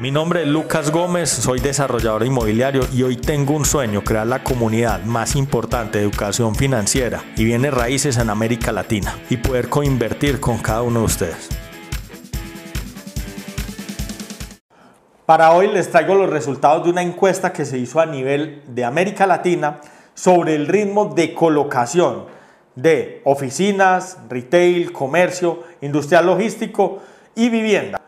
Mi nombre es Lucas Gómez, soy desarrollador inmobiliario y hoy tengo un sueño, crear la comunidad más importante de educación financiera y bienes raíces en América Latina y poder coinvertir con cada uno de ustedes. Para hoy les traigo los resultados de una encuesta que se hizo a nivel de América Latina sobre el ritmo de colocación de oficinas, retail, comercio, industrial logístico y vivienda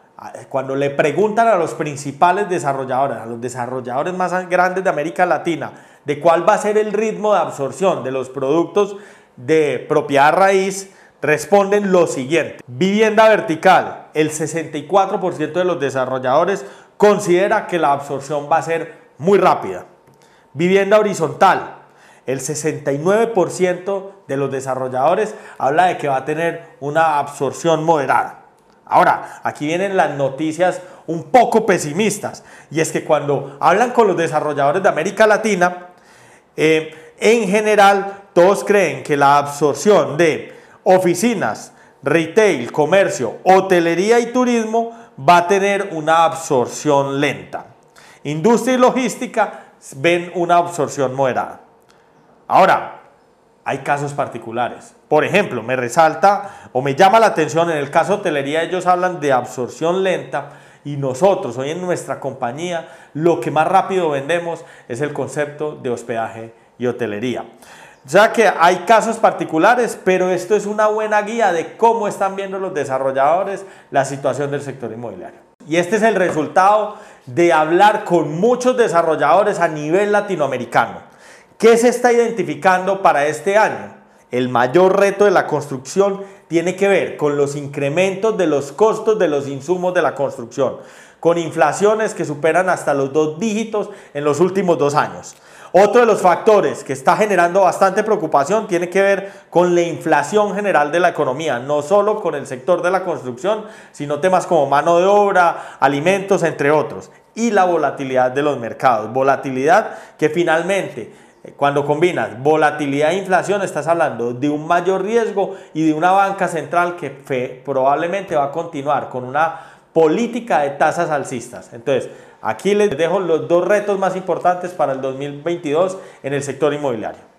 cuando le preguntan a los principales desarrolladores, a los desarrolladores más grandes de América Latina, de cuál va a ser el ritmo de absorción de los productos de propiedad raíz, responden lo siguiente. Vivienda vertical, el 64% de los desarrolladores considera que la absorción va a ser muy rápida. Vivienda horizontal, el 69% de los desarrolladores habla de que va a tener una absorción moderada. Ahora, aquí vienen las noticias un poco pesimistas, y es que cuando hablan con los desarrolladores de América Latina, eh, en general todos creen que la absorción de oficinas, retail, comercio, hotelería y turismo va a tener una absorción lenta. Industria y logística ven una absorción moderada. Ahora, hay casos particulares. Por ejemplo, me resalta o me llama la atención, en el caso de hotelería ellos hablan de absorción lenta y nosotros hoy en nuestra compañía lo que más rápido vendemos es el concepto de hospedaje y hotelería. Ya que hay casos particulares, pero esto es una buena guía de cómo están viendo los desarrolladores la situación del sector inmobiliario. Y este es el resultado de hablar con muchos desarrolladores a nivel latinoamericano. ¿Qué se está identificando para este año? El mayor reto de la construcción tiene que ver con los incrementos de los costos de los insumos de la construcción, con inflaciones que superan hasta los dos dígitos en los últimos dos años. Otro de los factores que está generando bastante preocupación tiene que ver con la inflación general de la economía, no solo con el sector de la construcción, sino temas como mano de obra, alimentos, entre otros, y la volatilidad de los mercados. Volatilidad que finalmente cuando combinas volatilidad e inflación, estás hablando de un mayor riesgo y de una banca central que probablemente va a continuar con una política de tasas alcistas. Entonces, aquí les dejo los dos retos más importantes para el 2022 en el sector inmobiliario.